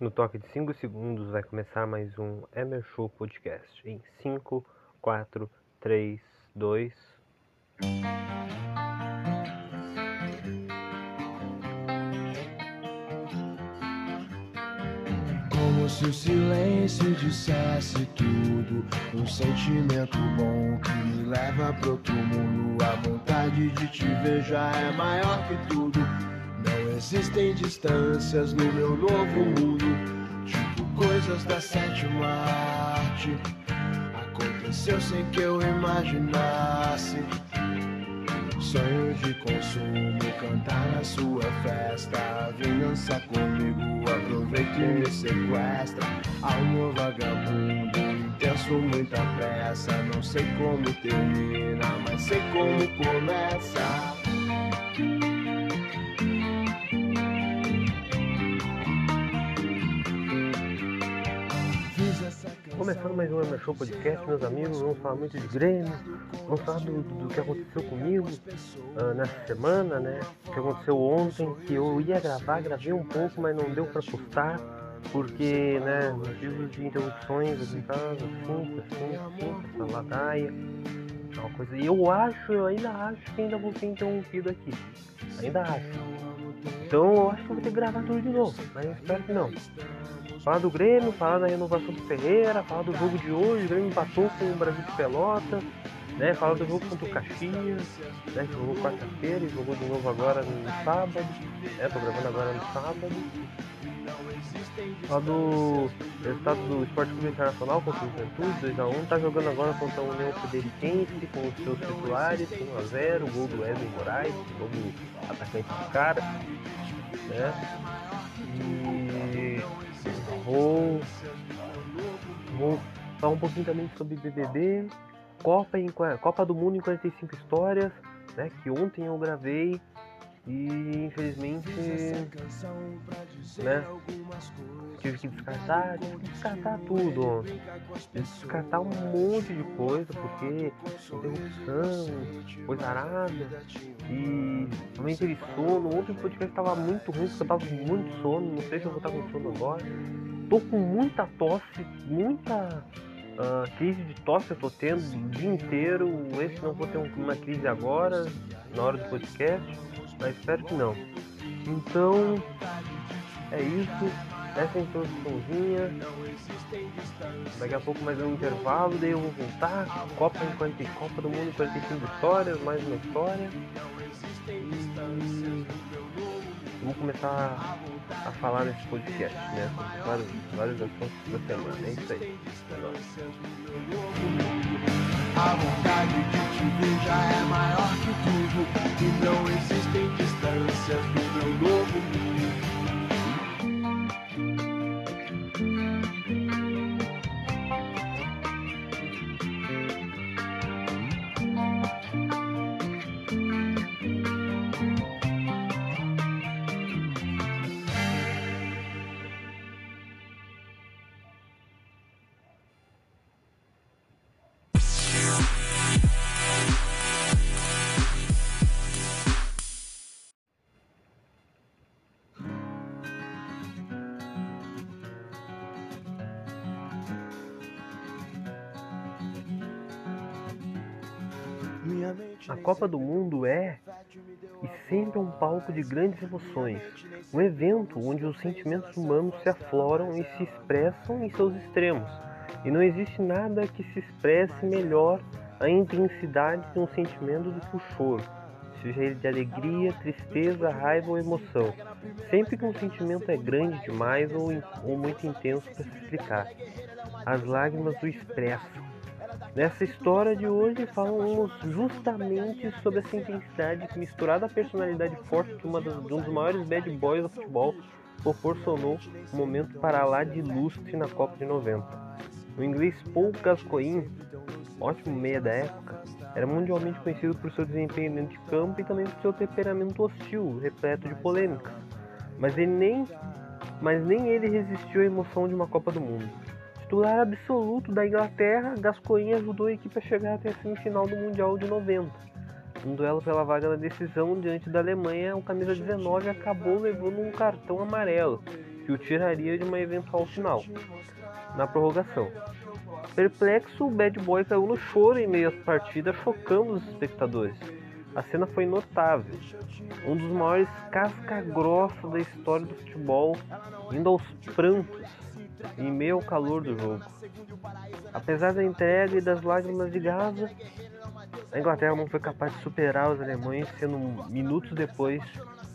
No toque de 5 segundos vai começar mais um Emer Show Podcast. Em 5, 4, 3, 2. Como se o silêncio dissesse tudo. Um sentimento bom que me leva pro outro mundo. A vontade de te ver já é maior que tudo. Existem distâncias no meu novo mundo. Tipo coisas da sétima arte. Aconteceu sem que eu imaginasse. Sonho de consumo, cantar na sua festa. Vingança comigo, aproveita e me sequestra. Alma vagabundo, intenso, muita pressa. Não sei como termina, mas sei como começa. Começando mais um Show Podcast, meus amigos. Vamos falar muito de Grêmio. Vamos falar do, do que aconteceu comigo ah, nessa semana, né? O que aconteceu ontem, que eu ia gravar, gravei um pouco, mas não deu pra postar. Porque, né, motivos de interrupções aqui em casa, assim, assim, assim, essa ladaia. Uma coisa. E eu acho, eu ainda acho que ainda vou ser interrompido aqui. Ainda acho. Então eu acho que eu vou ter que gravar tudo de novo, mas eu espero que não. Falar do Grêmio, falar da renovação do Ferreira, falar do jogo de hoje, o Grêmio empatou com o Brasil de Pelota, né? Falar do jogo contra o Caxias, né? Que jogou quarta-feira e jogou de novo agora no sábado. É, tô gravando agora no sábado. Falar do resultado do Esporte Clube Internacional contra o Juventude, 2x1, tá jogando agora contra a União Federiquense com os seus titulares, 1x0, gol do Wesley Moraes, novo atacante de cara, né? E vou, vou falar um pouquinho também sobre BBB, Copa, em, Copa do Mundo em 45 histórias, né? Que ontem eu gravei e infelizmente, né? Tive que descartar, tive que descartar tudo descartar um monte de coisa, porque interrupção, coisa arada. E também teve sono. Ontem o podcast tava muito ruim, porque eu tava com muito sono. Não sei se eu vou estar com sono agora. Tô com muita tosse, muita ah, crise de tosse eu tô tendo o dia inteiro. Esse não vou ter um- uma crise agora, na hora do podcast, mas espero que não. Então, é isso. Essa é a introduçãozinha. Daqui a pouco mais um intervalo, daí eu vou voltar. Copa, 40, Copa do Mundo em 45 histórias, mais uma história. E vamos começar a falar nesse podcast, né? Vários, vários assuntos da semana. É isso aí. É nóis. A vontade de te ver já é maior que tudo. E não existem distâncias no meu novo mundo. A Copa do Mundo é e sempre é um palco de grandes emoções, um evento onde os sentimentos humanos se afloram e se expressam em seus extremos. E não existe nada que se expresse melhor a intensidade de um sentimento do que o choro, seja ele de alegria, tristeza, raiva ou emoção. Sempre que um sentimento é grande demais ou, ou muito intenso para se explicar, as lágrimas o expressam. Nessa história de hoje falamos justamente sobre essa intensidade misturada à personalidade forte que uma das, um dos maiores bad boys do futebol proporcionou um momento para lá de lustre na Copa de 90. O inglês Paul Gascoigne, ótimo meia da época, era mundialmente conhecido por seu desempenho dentro de campo e também por seu temperamento hostil, repleto de polêmicas. Mas ele nem, mas nem ele resistiu à emoção de uma Copa do Mundo. Titular absoluto da Inglaterra, Gascoigne ajudou a equipe a chegar até a semifinal do Mundial de 90. Um duelo pela vaga na decisão diante da Alemanha, o camisa 19 acabou levando um cartão amarelo, que que o tiraria de uma eventual final na prorrogação. Perplexo, o Bad Boy caiu no choro em meio à partida, chocando os espectadores. A cena foi notável. Um dos maiores casca-grossa da história do futebol, indo aos prantos, em meio ao calor do jogo. Apesar da entrega e das lágrimas de Gaza, a Inglaterra não foi capaz de superar os alemães, sendo minutos depois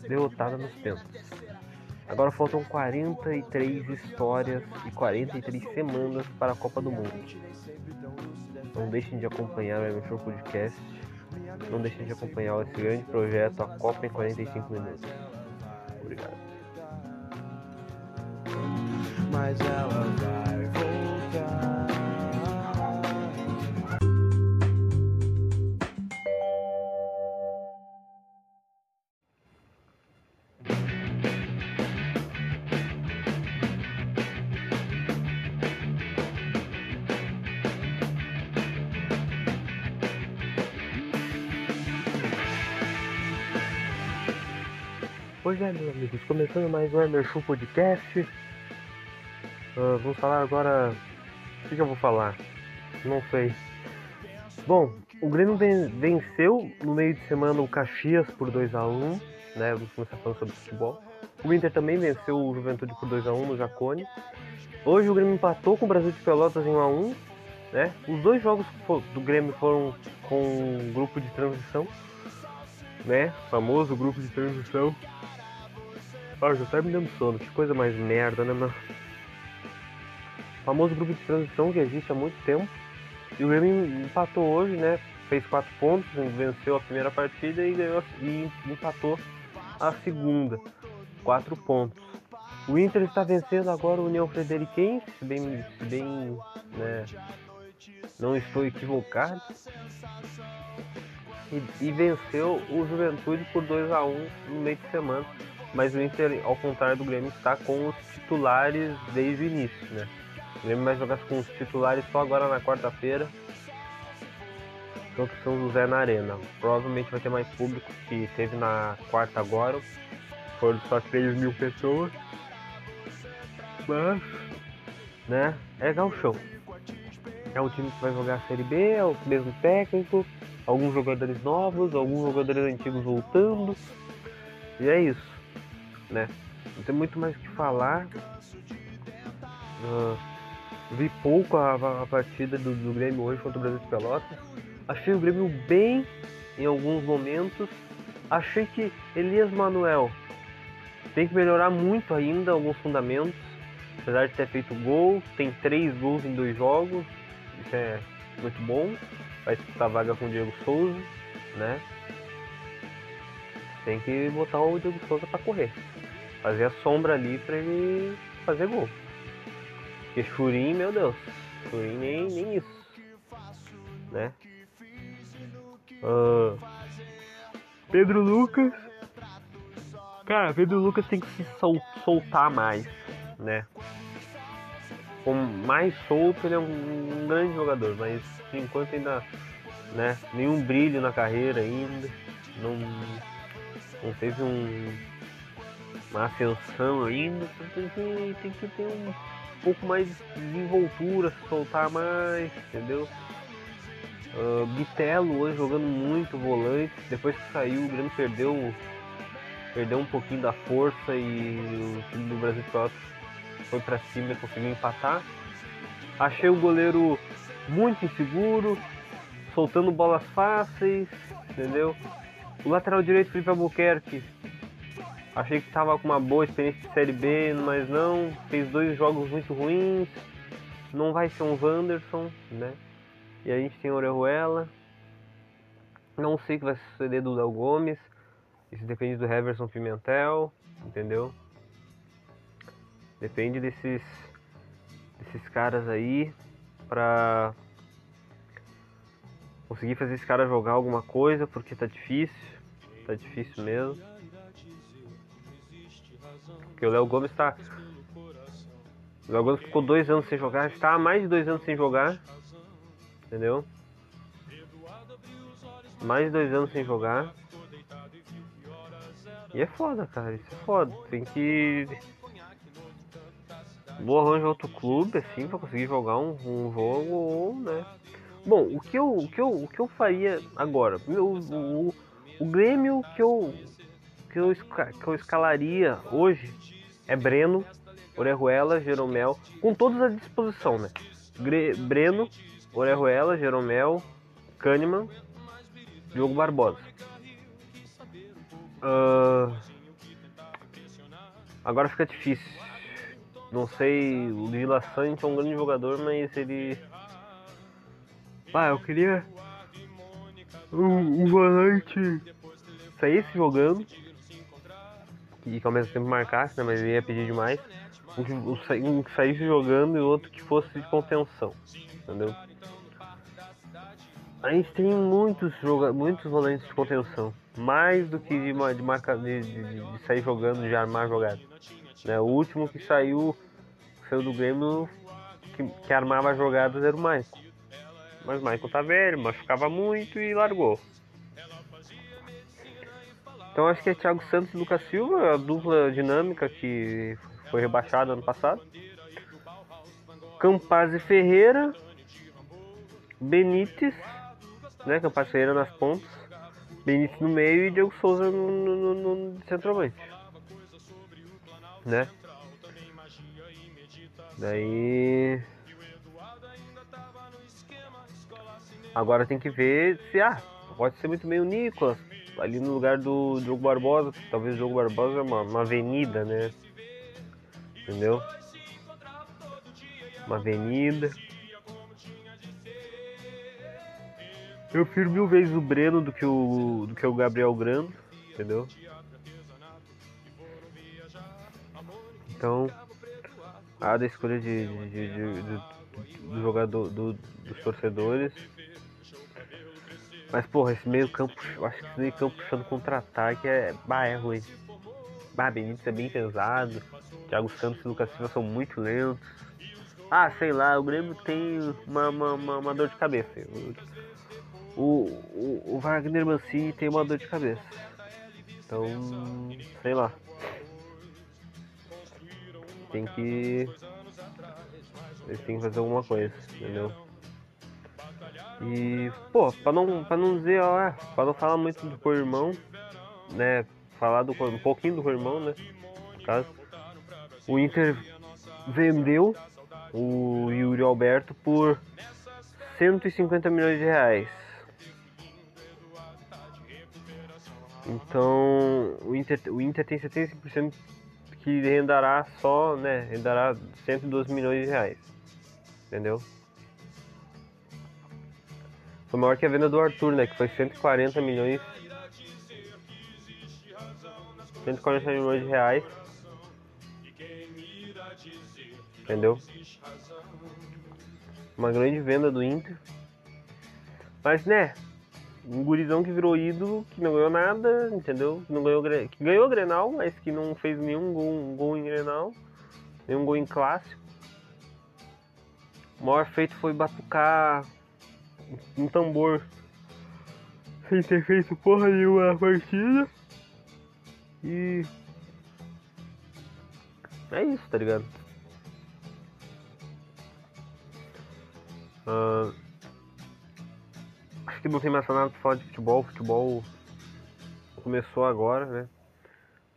derrotada nos pênaltis. Agora faltam 43 histórias e 43 semanas para a Copa do Mundo. Não deixem de acompanhar o Show Podcast. Não deixem de acompanhar esse grande projeto, a Copa em 45 minutos. Obrigado. Mas ela vai voltar. Pois é, meus amigos, começando mais um Emer Show Podcast. Uh, vamos falar agora. O que, que, eu vou falar? Não sei. Bom, o Grêmio venceu no meio de semana o Caxias por 2x1, né? Vamos começar falando sobre futebol. O Inter também venceu o Juventude por 2x1 no Jacone. Hoje o Grêmio empatou com o Brasil de Pelotas em 1x1. Né? Os dois jogos do Grêmio foram com um grupo de transição, né? Famoso grupo de transição. Ah, já tá me dando sono, que coisa mais merda, né, mano? Famoso grupo de transição que existe há muito tempo. E o Grêmio empatou hoje, né? Fez quatro pontos, venceu a primeira partida e, ganhou, e empatou a segunda. Quatro pontos. O Inter está vencendo agora o União Frederiquense, se bem, se bem né, não estou equivocado. E, e, venceu o Juventude por 2 a 1 no meio de semana mas o Inter, ao contrário do Grêmio, está com os titulares desde o início, né? O Grêmio vai jogar com os titulares só agora na quarta-feira contra o São José na Arena. Provavelmente vai ter mais público que teve na quarta agora. Foram só 3 mil pessoas. Mas, né? É galchão. É um time que vai jogar a Série B, é o mesmo técnico, alguns jogadores novos, alguns jogadores antigos voltando. E é isso né? Não tem muito mais o que falar. Uh, vi pouco a, a partida do, do, Grêmio hoje contra o Brasil de Pelotas. Achei o Grêmio bem em alguns momentos. Achei que Elias Manuel tem que melhorar muito ainda alguns fundamentos. Apesar de ter feito gol, tem três gols em dois jogos. Isso é muito bom. Vai disputar vaga com o Diego Souza, né? Tem que botar o Diego Souza para correr fazer a sombra ali pra ele fazer gol. Porque Churin, meu Deus, Churin nem, nem isso. Né? Uh, Pedro Lucas. Cara, Pedro Lucas tem que se sol soltar mais, né? Com mais solto ele é um, um grande jogador, mas por enquanto ainda, né? Nenhum brilho na carreira ainda. Não, não teve um uma ascensão ainda, tem que, tem que ter um pouco mais de desenvoltura, soltar mais, entendeu? Uh, hoje jogando muito volante, depois que saiu o Grêmio perdeu, perdeu um pouquinho da força e o time do Brasil foi para cima e conseguiu empatar. Achei o goleiro muito inseguro, soltando bolas fáceis, entendeu? O lateral direito Felipe Albuquerque Achei que estava com uma boa experiência de Série B, mas não. Fez dois jogos muito ruins. Não vai ser um Wanderson, né? E a gente tem Orejuela. Não sei o que vai suceder do Léo Gomes. Isso depende do Heverson Pimentel, entendeu? Depende desses, desses caras aí pra conseguir fazer esse cara jogar alguma coisa, porque tá difícil. Tá difícil mesmo. Porque o Léo Gomes está. O Léo Gomes ficou dois anos sem jogar, está há mais de dois anos sem jogar. Entendeu? Mais dois anos sem jogar. E é foda, cara, isso é foda. Tem que. vou arranjar outro clube, assim, pra conseguir jogar um, um jogo, ou, né? Bom, o que eu, o que eu, o que eu faria agora? O, o, o Grêmio que eu, que, eu, que eu escalaria hoje é Breno, Orejuela, Jeromel, com todos à disposição, né? Gre Breno, Orejuela, Jeromel, Kahneman, Diogo Barbosa. Uh, agora fica difícil. Não sei, o Vila Sante é um grande jogador, mas ele. Ah, eu queria um, um volante saísse jogando e que ao mesmo tempo marcasse, né? Mas ele ia pedir demais. Um, um, um saísse jogando e outro que fosse de contenção, entendeu? A gente tem muitos, muitos volantes de contenção, mais do que de, de, marca, de, de, de sair jogando, de armar jogada. Né? O último que saiu, saiu do Grêmio, que, que armava jogadas era o Michael. Mas o Michael tá velho, machucava muito e largou. Então acho que é Thiago Santos e Lucas Silva, a dupla dinâmica que foi rebaixada ano passado. Campaz e Ferreira, Benítez, né? Campaz e Ferreira nas pontas, Benítez no meio e Diego Souza no, no, no, no centroavante. Né? Daí. Agora tem que ver se. Ah, pode ser muito bem o Nicolas, ali no lugar do Diogo Barbosa, talvez o Diogo Barbosa é uma, uma avenida, né? Entendeu? Uma avenida. Eu prefiro mil vezes o Breno do que o, do que o Gabriel Grando, entendeu? Então, a da escolha de, de, de, de do jogador, do, dos torcedores mas, porra, esse meio campo, eu acho que esse meio campo puxando contra-ataque é. Bah, é ruim. Bah, Benítez é bem pesado. Thiago Santos e Lucas Silva são muito lentos. Ah, sei lá, o Grêmio tem uma, uma, uma, uma dor de cabeça. O, o, o Wagner Mancini tem uma dor de cabeça. Então, sei lá. Tem que. Eles têm que fazer alguma coisa, entendeu? E, pô, pra não, pra não dizer, ó, pra não falar muito do co-irmão, né? Falar do, um pouquinho do co-irmão, né? No caso. O Inter vendeu o Yuri Alberto por 150 milhões de reais. Então o Inter, o Inter tem 75% que rendará só, né? Rendará 112 milhões de reais. Entendeu? Foi maior que a venda do Arthur, né? Que foi 140 milhões. 140 milhões de reais. Entendeu? Uma grande venda do Inter. Mas né, um gurizão que virou ídolo, que não ganhou nada, entendeu? Que, não ganhou, que ganhou Grenal, mas que não fez nenhum gol, gol em Grenal, nenhum gol em clássico. O maior feito foi batucar um tambor sem ter feito porra nenhuma partida. E. É isso, tá ligado? Uh, acho que não tem mais nada pra falar de futebol. Futebol começou agora, né?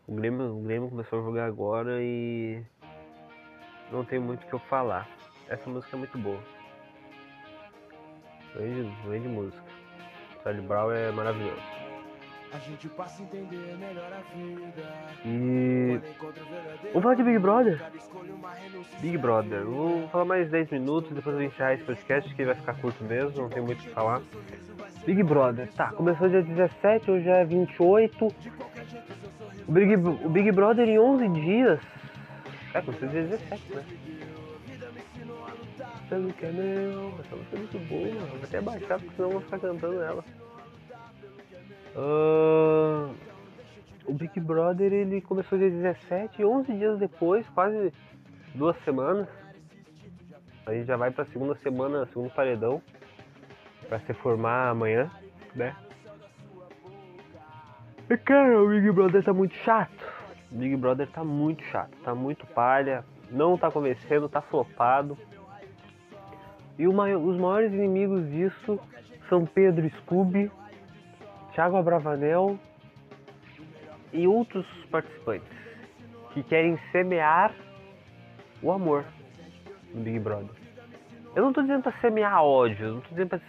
O Grêmio, o Grêmio começou a jogar agora e não tem muito o que eu falar. Essa música é muito boa. Grande, grande música. Charlie Brown é maravilhoso. E. Vamos falar de Big Brother? Big Brother. Vou falar mais 10 minutos, depois eu vou encerrar esse podcast que vai ficar curto mesmo, não tem muito o que falar. Big Brother, tá, começou dia 17, hoje é 28. O Big, o Big Brother em 11 dias. É, começou dia 17, né? Pensando que é meu. Essa música é muito boa, vou até baixar porque senão eu vou ficar cantando ela. Uh, o Big Brother ele começou dia 17 11 dias depois, quase duas semanas. A gente já vai pra segunda semana, segundo paredão. Pra se formar amanhã, né? E cara, o Big Brother tá muito chato. O Big Brother tá muito chato, tá muito palha não tá convencendo, tá flopado. E os maiores inimigos disso são Pedro Scooby, Thiago Abravanel e outros participantes que querem semear o amor no Big Brother. Eu não tô dizendo pra semear ódio, eu não tô dizendo pra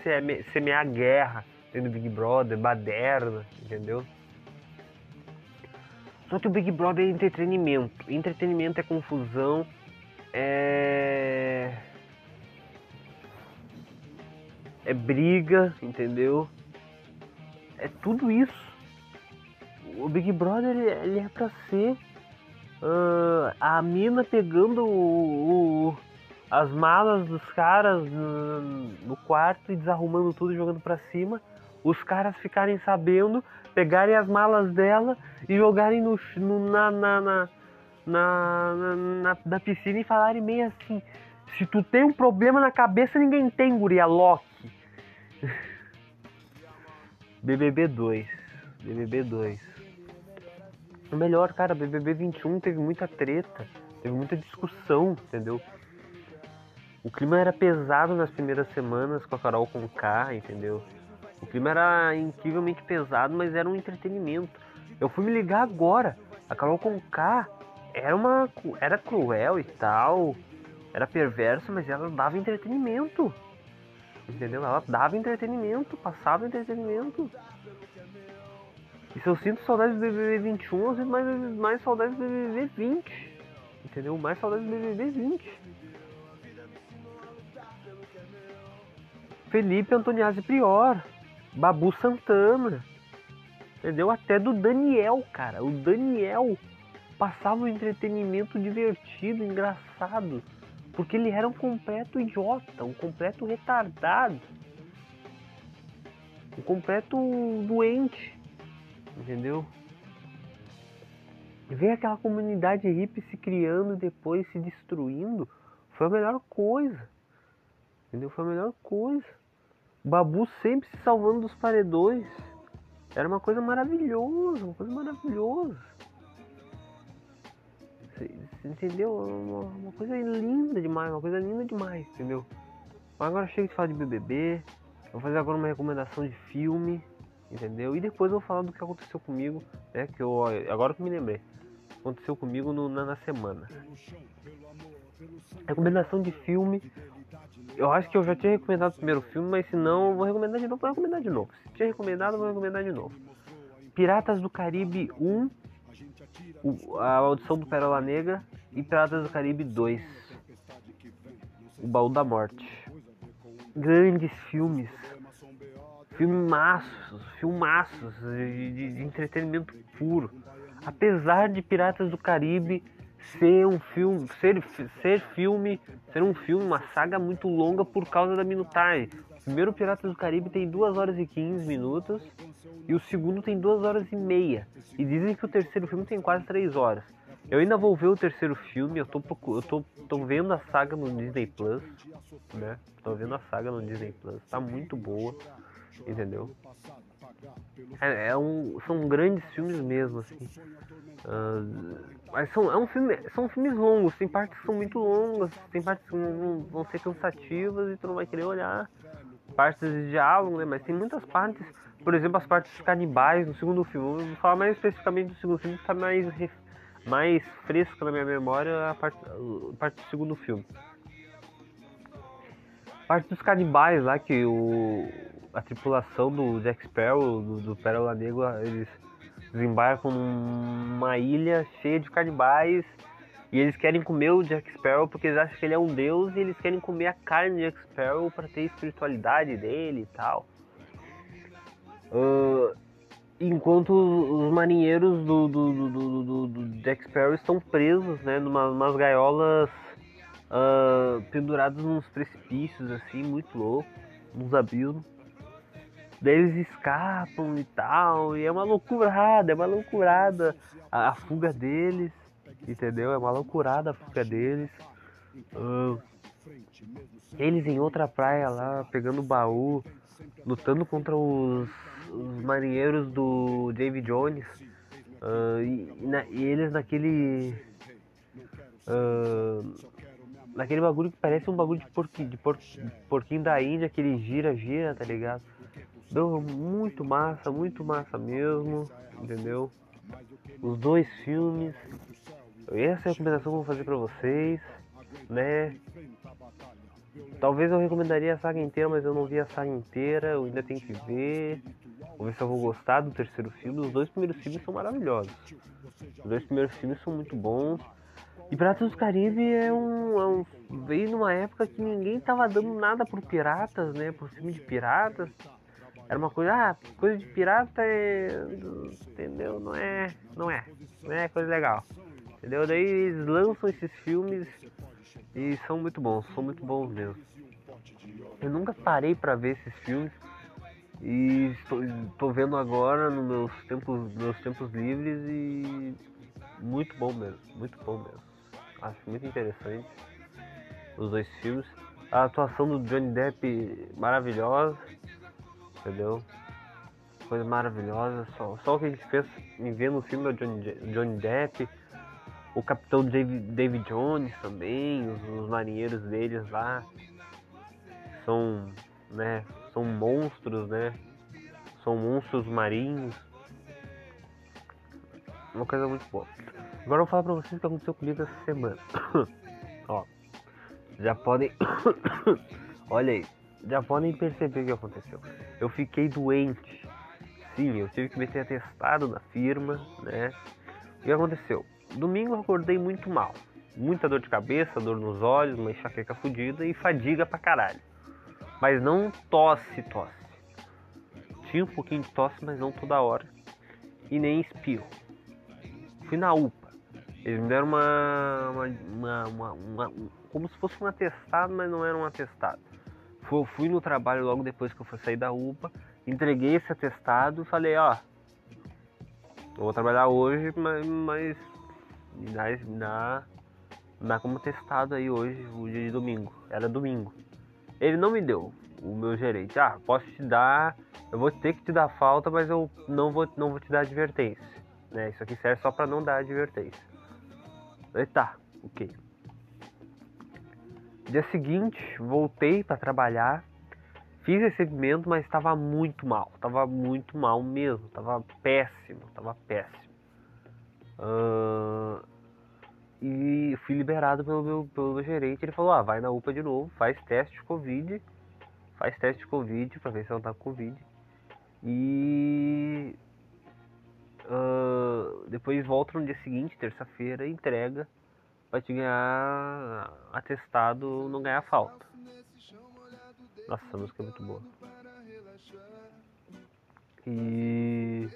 semear guerra dentro do Big Brother, baderna, entendeu? Só que o Big Brother é entretenimento. Entretenimento é confusão, é. É briga, entendeu? É tudo isso. O Big Brother ele, ele é pra ser uh, a mina pegando o, o, as malas dos caras no, no quarto e desarrumando tudo, jogando pra cima. Os caras ficarem sabendo pegarem as malas dela e jogarem no, no na, na, na, na, na, na piscina e falarem meio assim: se tu tem um problema na cabeça, ninguém tem, guria Loki. BBB 2. BBB 2. O melhor, cara, BBB 21 teve muita treta, teve muita discussão, entendeu? O clima era pesado nas primeiras semanas com a Carol com K, entendeu? O clima era incrivelmente pesado, mas era um entretenimento. Eu fui me ligar agora. A Carol Conká era uma era cruel e tal, era perversa, mas ela dava entretenimento. Entendeu? Ela dava entretenimento, passava entretenimento. E se eu sinto saudades do BBB 21, eu sinto mais, mais saudades do BBB 20. Entendeu? Mais saudades do BBB 20. Felipe Antoniazzi Prior. Babu Santana. Entendeu? Até do Daniel, cara. O Daniel passava um entretenimento divertido, engraçado. Porque ele era um completo idiota, um completo retardado. Um completo doente. Entendeu? Ver aquela comunidade hippie se criando e depois se destruindo foi a melhor coisa. Entendeu? Foi a melhor coisa. Babu sempre se salvando dos paredões. Era uma coisa maravilhosa, uma coisa maravilhosa. Entendeu? Uma, uma, coisa linda demais, uma coisa linda demais, entendeu? Agora chega de falar de BBB. Vou fazer agora uma recomendação de filme, entendeu? E depois eu vou falar do que aconteceu comigo, né? Que eu agora que me lembrei, aconteceu comigo no, na, na semana. Recomendação de filme, eu acho que eu já tinha recomendado o primeiro filme, mas se não, vou recomendar de novo, vou recomendar de novo. Se tinha recomendado, vou recomendar de novo. Piratas do Caribe 1, A Audição do Pérola Negra e Piratas do Caribe 2, O Baú da Morte. Grandes filmes, filmaços, filmaços de, de, de entretenimento puro. Apesar de Piratas do Caribe ser um filme, ser, ser filme, ser um filme, uma saga muito longa por causa da minutagem. O primeiro Piratas do Caribe tem 2 horas e 15 minutos e o segundo tem 2 horas e meia. E dizem que o terceiro filme tem quase 3 horas. Eu ainda vou ver o terceiro filme, eu tô, eu tô, tô vendo a saga no Disney Plus, né? Tô vendo a saga no Disney Plus, tá muito boa, entendeu? É, é um, são grandes filmes mesmo, assim. Uh, mas são, é um filme, são filmes longos, tem partes que são muito longas, tem partes que vão, vão ser cansativas e tu não vai querer olhar. Partes de diálogo, né? Mas tem muitas partes, por exemplo, as partes canibais no segundo filme. Vou falar mais especificamente do segundo filme, que está mais, mais fresco na minha memória a parte, a parte do segundo filme. A parte dos canibais lá, que o, a tripulação do Jack Sparrow, do, do Pérola Negra, eles desembarcam numa ilha cheia de canibais e eles querem comer o Jack Sparrow porque eles acham que ele é um deus e eles querem comer a carne do Jack Sparrow para ter a espiritualidade dele e tal. Uh, enquanto os marinheiros do, do, do, do, do Jack Sparrow estão presos, né, umas gaiolas uh, pendurados nos precipícios, assim, muito louco, nos abismos. Daí eles escapam e tal, e é uma loucurada, é uma loucurada a, a fuga deles, entendeu? É uma loucurada a fuga deles. Uh, eles em outra praia lá, pegando baú, lutando contra os, os marinheiros do David Jones. Uh, e, na, e, eles naquele Uh, naquele bagulho que parece um bagulho de, de, por, de porquinho da Índia, que ele gira, gira, tá ligado? Deu muito massa, muito massa mesmo, entendeu? Os dois filmes. Essa é a recomendação que eu vou fazer pra vocês, né? Talvez eu recomendaria a saga inteira, mas eu não vi a saga inteira, eu ainda tenho que ver. Vou ver se eu vou gostar do terceiro filme. Os dois primeiros filmes são maravilhosos. Os dois primeiros filmes são muito bons. E Piratas do Caribe é um, é um, veio numa época que ninguém tava dando nada por piratas, né? Por filme de piratas. Era uma coisa, ah, coisa de pirata é. Entendeu? Não é. Não é. Não é coisa legal. Entendeu? Daí eles lançam esses filmes e são muito bons, são muito bons mesmo. Eu nunca parei para ver esses filmes e estou, estou vendo agora nos meus tempos, meus tempos livres e muito bom mesmo, muito bom mesmo. Acho muito interessante os dois filmes. A atuação do Johnny Depp maravilhosa, entendeu? Coisa maravilhosa. Só, só o que a gente fez em ver no filme do Johnny, Johnny Depp o capitão David, David Jones também, os, os, marinheiros deles lá são, né, são monstros, né? São monstros marinhos. Uma coisa muito boa. Agora eu vou falar pra vocês o que aconteceu comigo essa semana. Ó, já podem. Olha aí, já podem perceber o que aconteceu. Eu fiquei doente. Sim, eu tive que meter atestado na firma, né? O que aconteceu? Domingo eu acordei muito mal. Muita dor de cabeça, dor nos olhos, uma enxaqueca fodida e fadiga pra caralho. Mas não tosse, tosse. Tinha um pouquinho de tosse, mas não toda hora. E nem espirro. Fui na UPA. Eles me deram uma, uma, uma, uma como se fosse um atestado, mas não era um atestado. Fui, fui no trabalho logo depois que eu fui sair da UPA, entreguei esse atestado e falei, ó, eu vou trabalhar hoje, mas, mas me dá, me dá, me dá como testado aí hoje, o dia de domingo. Era domingo. Ele não me deu, o meu gerente. Ah, posso te dar, eu vou ter que te dar falta, mas eu não vou, não vou te dar advertência. Né? Isso aqui serve só para não dar advertência. Aí tá, ok. Dia seguinte, voltei para trabalhar. Fiz recebimento, mas estava muito mal. Estava muito mal mesmo. Estava péssimo. Estava péssimo. Uh, e fui liberado pelo meu, pelo meu gerente. Ele falou: ah, vai na UPA de novo, faz teste de Covid. Faz teste de Covid pra ver se não tá com Covid. E. Uh, depois volta no dia seguinte, terça-feira, entrega pra te ganhar atestado, não ganhar falta. Nossa, a música é muito boa. E.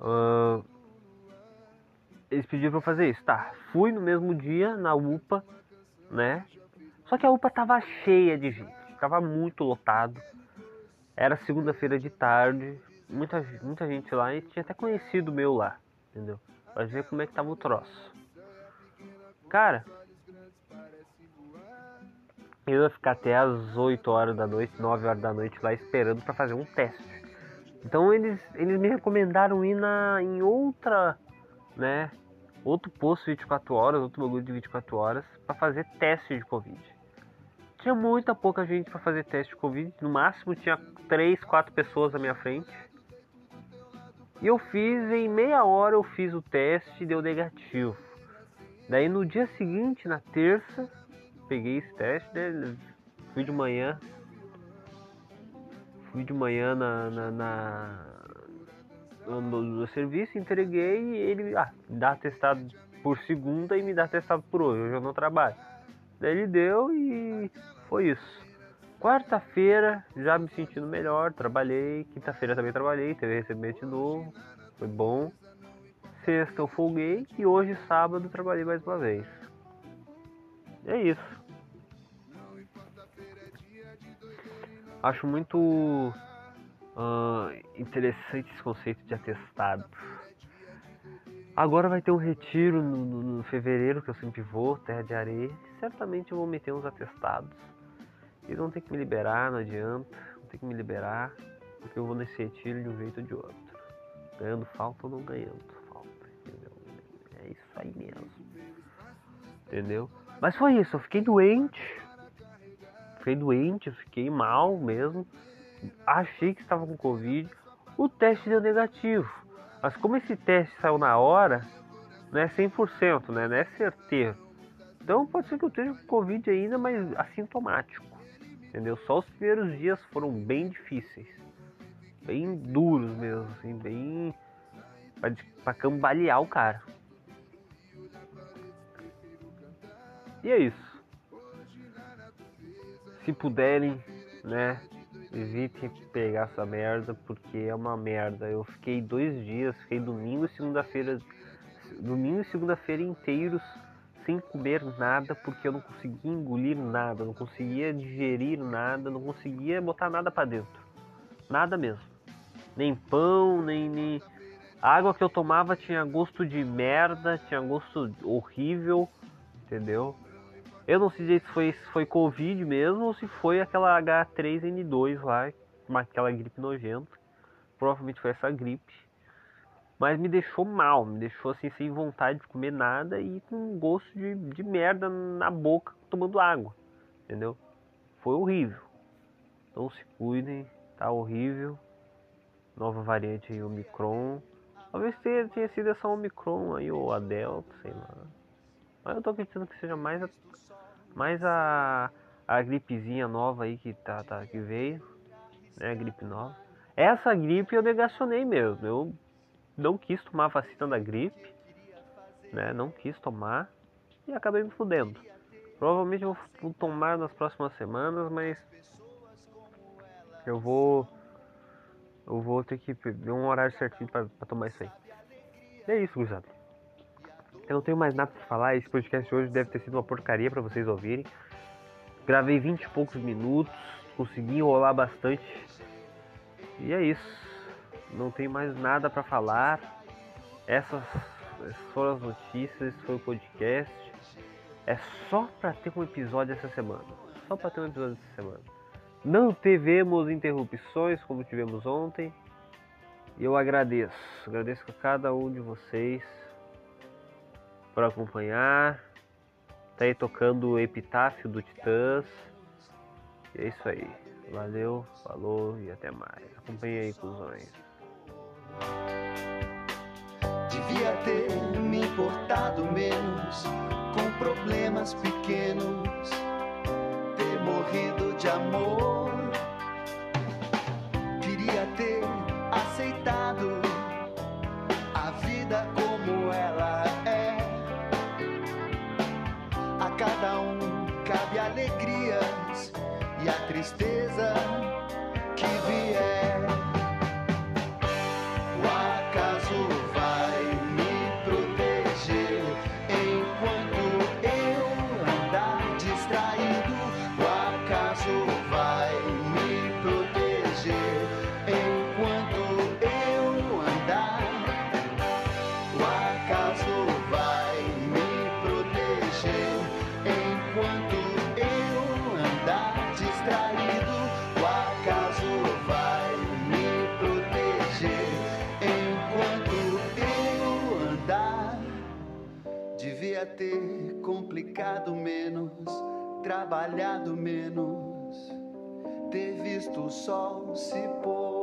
Uh, eles pediram pra eu fazer isso. Tá, fui no mesmo dia na UPA, né? Só que a UPA tava cheia de gente, tava muito lotado. Era segunda-feira de tarde, muita, muita gente lá e tinha até conhecido meu lá, entendeu? Pra ver como é que tava o troço. Cara, eu ia ficar até as 8 horas da noite, 9 horas da noite lá esperando para fazer um teste. Então eles, eles me recomendaram ir na, em outra, né? Outro posto de 24 horas, outro bagulho de 24 horas, para fazer teste de Covid. Tinha muita pouca gente para fazer teste de Covid, no máximo tinha 3, 4 pessoas na minha frente. E eu fiz, em meia hora eu fiz o teste e deu negativo. Daí no dia seguinte, na terça, peguei esse teste, né? Fui de manhã, fui de manhã na, na, na no, serviço, entreguei e ele ah, dá testado por segunda e me dá testado por hoje. Hoje eu não trabalho. Daí ele deu e foi isso. Quarta-feira já me sentindo melhor, trabalhei. Quinta-feira também trabalhei, teve recebimento novo, foi bom. Sexta eu folguei e hoje, sábado, trabalhei mais uma vez. É isso. Acho muito uh, interessante esse conceito de atestado. Agora vai ter um retiro no, no, no, fevereiro, que eu sempre vou, Terra de Areia. Certamente eu vou meter uns atestados. E não tem que me liberar, não adianta. Não tem que me liberar, porque eu vou nesse retiro de um jeito ou de outro. Ganhando falta ou não ganhando falta. Entendeu? É isso aí. mesmo. Entendeu? Mas foi isso, eu fiquei doente. Fiquei doente, fiquei mal mesmo. Achei que estava com Covid. O teste deu negativo. Mas como esse teste saiu na hora, não é 100%, né? Não é certeiro. Então pode ser que eu esteja com Covid ainda, mas assintomático. Entendeu? Só os primeiros dias foram bem difíceis. Bem duros mesmo, assim, bem. pra, pra cambalear o cara. E é isso. Se puderem, né? Evitem pegar essa merda, porque é uma merda. Eu fiquei dois dias, fiquei domingo e segunda-feira. Domingo e segunda-feira inteiros sem comer nada, porque eu não conseguia engolir nada, não conseguia digerir nada, não conseguia botar nada para dentro. Nada mesmo. Nem pão, nem, nem. A água que eu tomava tinha gosto de merda, tinha gosto horrível, entendeu? Eu não sei se foi, se foi Covid mesmo ou se foi aquela H3N2 lá, aquela gripe nojenta. Provavelmente foi essa gripe. Mas me deixou mal, me deixou assim sem vontade de comer nada e com gosto de, de merda na boca tomando água. Entendeu? Foi horrível. Então se cuidem, tá horrível. Nova variante aí, Omicron. Talvez tenha, tenha sido essa Omicron aí, ou a Delta, sei lá. Mas eu tô acreditando que seja mais a, mais a, a gripezinha nova aí que, tá, tá, que veio, né? A gripe nova. Essa gripe eu negacionei mesmo. Eu não quis tomar a vacina da gripe, né? Não quis tomar e acabei me fudendo. Provavelmente eu vou tomar nas próximas semanas, mas eu vou eu vou ter que ver um horário certinho para tomar isso aí. E é isso, gurizada. Eu não tenho mais nada para falar. Esse podcast hoje deve ter sido uma porcaria para vocês ouvirem. Gravei 20 e poucos minutos, consegui enrolar bastante. E é isso. Não tem mais nada para falar. Essas, essas foram as notícias, esse foi o podcast. É só para ter um episódio essa semana. Só para ter um episódio essa semana. Não tivemos interrupções como tivemos ontem. E eu agradeço. Agradeço a cada um de vocês por acompanhar. Tá aí tocando o epitáfio do Titãs. E é isso aí. Valeu, falou e até mais. Acompanhe aí, cuzões. Devia ter me importado menos com problemas pequenos, ter morrido de amor. Tristeza que vier. Sol se pôr.